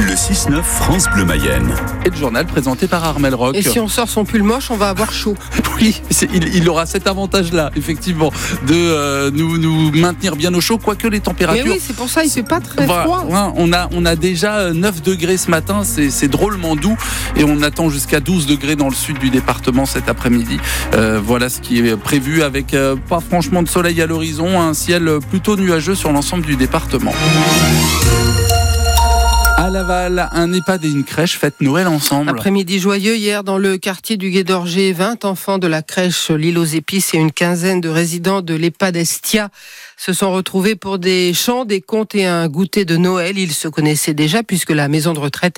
Le 6-9 France Bleu Mayenne. Et le journal présenté par Armel Rock. Et si on sort son pull moche, on va avoir chaud. Oui, il, il aura cet avantage-là, effectivement, de euh, nous, nous maintenir bien au chaud, quoique les Mais températures. oui, c'est pour ça, il fait pas très froid. hein, on, a, on a déjà euh, 9 degrés ce matin, c'est c'est drôlement doux et on attend jusqu'à 12 degrés dans le sud du département cet après-midi. Euh, voilà ce qui est prévu avec euh, pas franchement de soleil à l'horizon, un ciel plutôt nuageux sur l'ensemble du département. Un EHPAD et une crèche fêtent Noël ensemble. Après-midi joyeux hier dans le quartier du Gué d'Orgé, 20 enfants de la crèche L'île aux épices et une quinzaine de résidents de l'EHPAD Estia se sont retrouvés pour des chants, des contes et un goûter de Noël. Ils se connaissaient déjà puisque la maison de retraite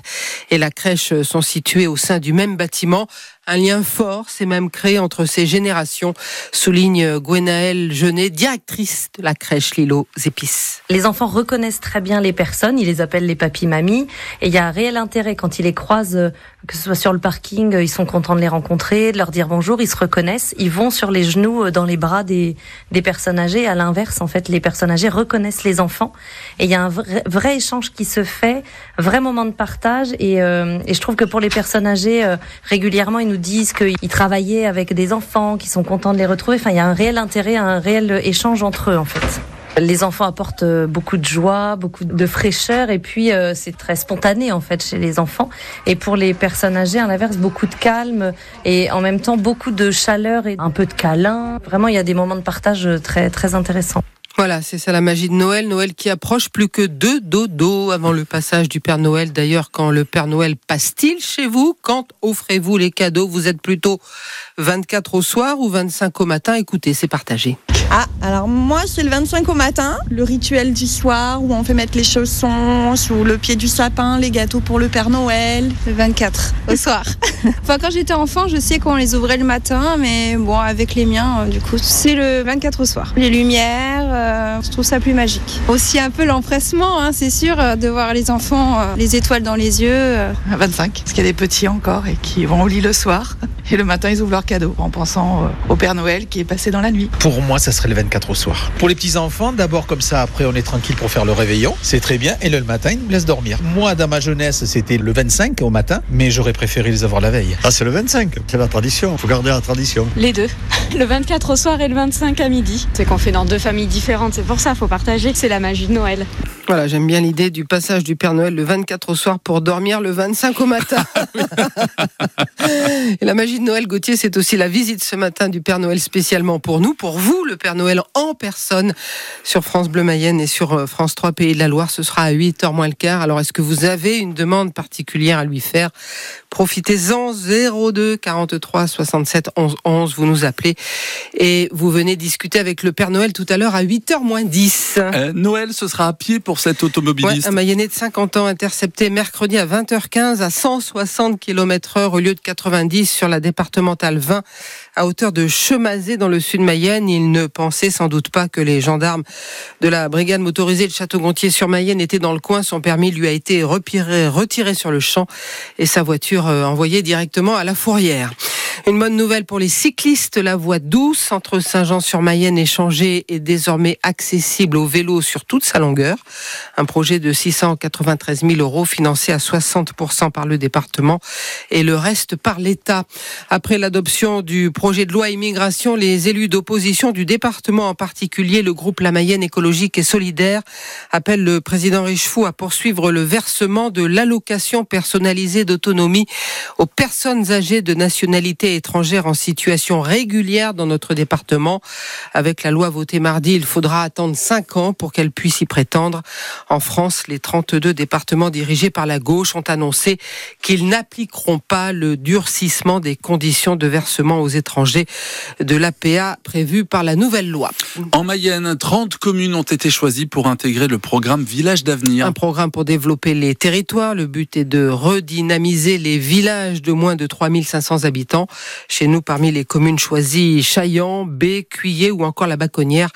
et la crèche sont situées au sein du même bâtiment. Un lien fort s'est même créé entre ces générations, souligne Gwenaëlle Genet, directrice de la crèche aux épices. Les enfants reconnaissent très bien les personnes, ils les appellent les papis-mamies, et il y a un réel intérêt quand ils les croisent, euh, que ce soit sur le parking, euh, ils sont contents de les rencontrer, de leur dire bonjour, ils se reconnaissent, ils vont sur les genoux euh, dans les bras des, des personnes âgées. À l'inverse, en fait, les personnes âgées reconnaissent les enfants, et il y a un vrai, échange qui se fait, vrai moment de partage, et, je trouve que pour les personnes âgées, régulièrement, ils nous disent qu'ils travaillaient avec des enfants, qu'ils sont contents de les retrouver. Enfin, il y a un réel intérêt, un réel échange entre eux, en fait. Les enfants apportent euh, beaucoup de joie, beaucoup de fraîcheur et puis euh, c'est très spontané en fait chez les enfants. Et pour les personnes âgées, à l'inverse, beaucoup de calme et en même temps beaucoup de chaleur et un peu de câlin. Vraiment, il y a des moments de partage très très intéressants. Voilà, c'est ça la magie de Noël. Noël qui approche plus que deux dodo avant le passage du Père Noël. D'ailleurs, quand le Père Noël passe-t-il chez vous? Quand offrez-vous les cadeaux? Vous êtes plutôt 24 au soir ou 25 au matin? Écoutez, c'est partagé. Ah, alors moi c'est le 25 au matin, le rituel du soir où on fait mettre les chaussons sous le pied du sapin, les gâteaux pour le Père Noël. Le 24 au soir. enfin, quand j'étais enfant, je sais qu'on les ouvrait le matin, mais bon, avec les miens, euh, du coup, c'est le 24 au soir. Les lumières, euh, je trouve ça plus magique. Aussi un peu l'empressement, hein, c'est sûr, euh, de voir les enfants, euh, les étoiles dans les yeux. euh. À 25, parce qu'il y a des petits encore et qui vont au lit le soir. Et le matin, ils ouvrent leurs cadeaux en pensant euh, au Père Noël qui est passé dans la nuit. Pour moi, ça serait le 24 au soir. Pour les petits-enfants, d'abord comme ça, après on est tranquille pour faire le réveillon. C'est très bien. Et le matin, ils me laissent dormir. Moi, dans ma jeunesse, c'était le 25 au matin, mais j'aurais préféré les avoir la veille. Ah, c'est le 25, c'est la tradition, il faut garder la tradition. Les deux. Le 24 au soir et le 25 à midi. C'est qu'on fait dans deux familles différentes, c'est pour ça, faut partager. C'est la magie de Noël. Voilà, j'aime bien l'idée du passage du Père Noël le 24 au soir pour dormir le 25 au matin. Et la magie Noël, Gauthier, c'est aussi la visite ce matin du Père Noël spécialement pour nous, pour vous, le Père Noël en personne sur France Bleu Mayenne et sur euh, France 3 Pays de la Loire. Ce sera à 8h moins le quart. Alors, est-ce que vous avez une demande particulière à lui faire Profitez-en 02 43 67 11 11. Vous nous appelez et vous venez discuter avec le Père Noël tout à l'heure à 8h moins 10. Euh, Noël, ce sera à pied pour cet Ouais, automobiliste. un Mayennais de 50 ans intercepté mercredi à 20h15 à 160 km heure au lieu de 90 sur la départementale 20 à hauteur de Chemazé dans le sud Mayenne. Il ne pensait sans doute pas que les gendarmes de la brigade motorisée de Château-Gontier sur Mayenne étaient dans le coin. Son permis lui a été repiré- retiré sur le champ et sa voiture euh, envoyée directement à la fourrière. Une bonne nouvelle pour les cyclistes, la voie douce entre Saint-Jean-sur-Mayenne et Changé est désormais accessible au vélo sur toute sa longueur. Un projet de 693 000 euros financé à 60% par le département et le reste par l'État. Après l'adoption du projet de loi immigration, les élus d'opposition du département, en particulier le groupe La Mayenne écologique et solidaire, appellent le président Richefou à poursuivre le versement de l'allocation personnalisée d'autonomie aux personnes âgées de nationalité étrangère en situation régulière dans notre département. Avec la loi votée mardi, il faudra attendre 5 ans pour qu'elle puisse y prétendre. En France, les 32 départements dirigés par la gauche ont annoncé qu'ils n'appliqueront pas le durcissement des conditions de versement aux étrangers de l'APA prévu par la nouvelle loi. En Mayenne, 30 communes ont été choisies pour intégrer le programme Village d'avenir. Un programme pour développer les territoires. Le but est de redynamiser les villages de moins de 3500 habitants. Chez nous, parmi les communes choisies, Chaillan, B, Cuillé ou encore la Baconnière.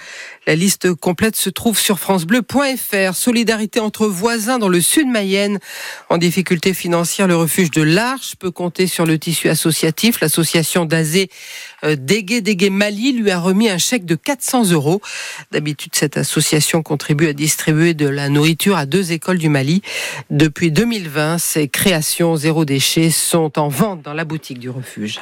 La liste complète se trouve sur francebleu.fr. Solidarité entre voisins dans le sud Mayenne. En difficulté financière, le refuge de l'Arche peut compter sur le tissu associatif. L'association d'Azé euh, Dégué Dégué Mali lui a remis un chèque de 400 euros. D'habitude, cette association contribue à distribuer de la nourriture à deux écoles du Mali. Depuis 2020, ces créations zéro déchet sont en vente dans la boutique du refuge.